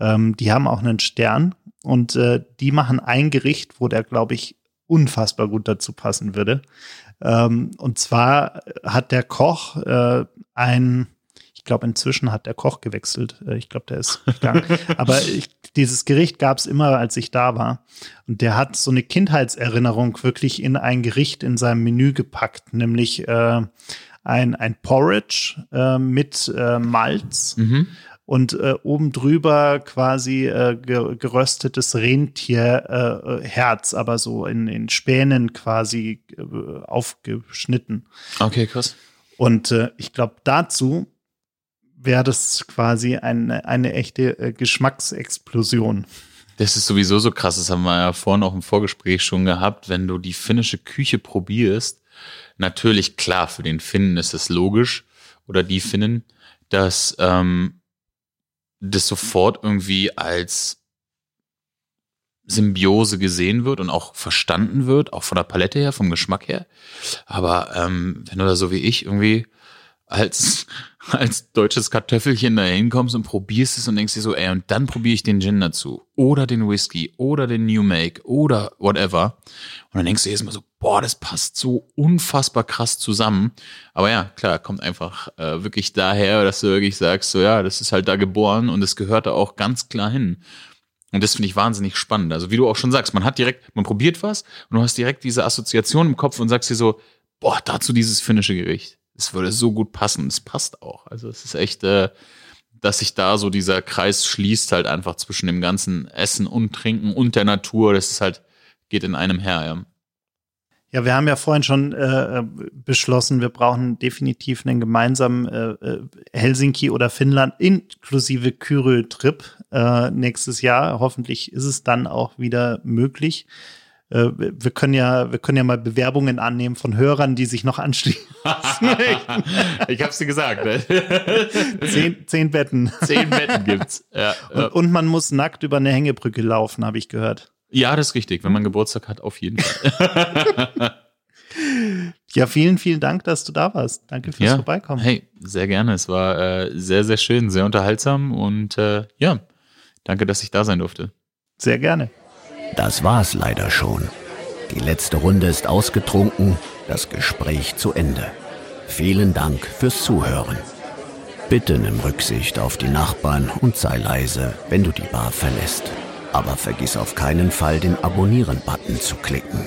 Ähm, die haben auch einen Stern und äh, die machen ein Gericht, wo der, glaube ich, unfassbar gut dazu passen würde. Ähm, und zwar hat der Koch äh, ein, ich glaube, inzwischen hat der Koch gewechselt. Äh, ich glaube, der ist gegangen. [LAUGHS] Aber ich, dieses Gericht gab es immer, als ich da war. Und der hat so eine Kindheitserinnerung wirklich in ein Gericht in seinem Menü gepackt, nämlich äh, ein, ein Porridge äh, mit äh, Malz. Mhm und äh, oben drüber quasi äh, ge geröstetes Rentierherz, äh, aber so in, in Spänen quasi äh, aufgeschnitten. Okay, krass. Und äh, ich glaube, dazu wäre das quasi eine, eine echte äh, Geschmacksexplosion. Das ist sowieso so krass, das haben wir ja vorhin auch im Vorgespräch schon gehabt, wenn du die finnische Küche probierst. Natürlich, klar, für den Finnen ist es logisch, oder die Finnen, dass ähm, das sofort irgendwie als Symbiose gesehen wird und auch verstanden wird, auch von der Palette her, vom Geschmack her. Aber ähm, wenn du da so wie ich irgendwie als, [LAUGHS] als deutsches Kartoffelchen da hinkommst und probierst es und denkst dir so, ey, und dann probiere ich den Gin dazu. Oder den Whisky. Oder den New Make. Oder whatever. Und dann denkst du erstmal so, boah, das passt so unfassbar krass zusammen. Aber ja, klar, kommt einfach äh, wirklich daher, dass du wirklich sagst, so ja, das ist halt da geboren und es gehört da auch ganz klar hin. Und das finde ich wahnsinnig spannend. Also wie du auch schon sagst, man hat direkt, man probiert was und du hast direkt diese Assoziation im Kopf und sagst dir so, boah, dazu dieses finnische Gericht es würde so gut passen. Es passt auch. Also es ist echt, äh, dass sich da so dieser Kreis schließt halt einfach zwischen dem ganzen Essen und Trinken und der Natur. Das ist halt, geht in einem her, ja. Ja, wir haben ja vorhin schon äh, beschlossen, wir brauchen definitiv einen gemeinsamen äh, äh Helsinki oder Finnland inklusive Kyryl-Trip äh, nächstes Jahr. Hoffentlich ist es dann auch wieder möglich. Äh, wir können ja, wir können ja mal Bewerbungen annehmen von Hörern, die sich noch anschließen. [LAUGHS] ich hab's dir gesagt. Ne? Zehn, zehn Betten. Zehn Betten gibt's. Ja, und, und man muss nackt über eine Hängebrücke laufen, habe ich gehört. Ja, das ist richtig. Wenn man Geburtstag hat, auf jeden Fall. [LAUGHS] ja, vielen, vielen Dank, dass du da warst. Danke fürs ja, Vorbeikommen. Hey, sehr gerne. Es war äh, sehr, sehr schön, sehr unterhaltsam und äh, ja, danke, dass ich da sein durfte. Sehr gerne. Das war's leider schon. Die letzte Runde ist ausgetrunken, das Gespräch zu Ende. Vielen Dank fürs Zuhören. Bitte nimm Rücksicht auf die Nachbarn und sei leise, wenn du die Bar verlässt. Aber vergiss auf keinen Fall, den Abonnieren-Button zu klicken.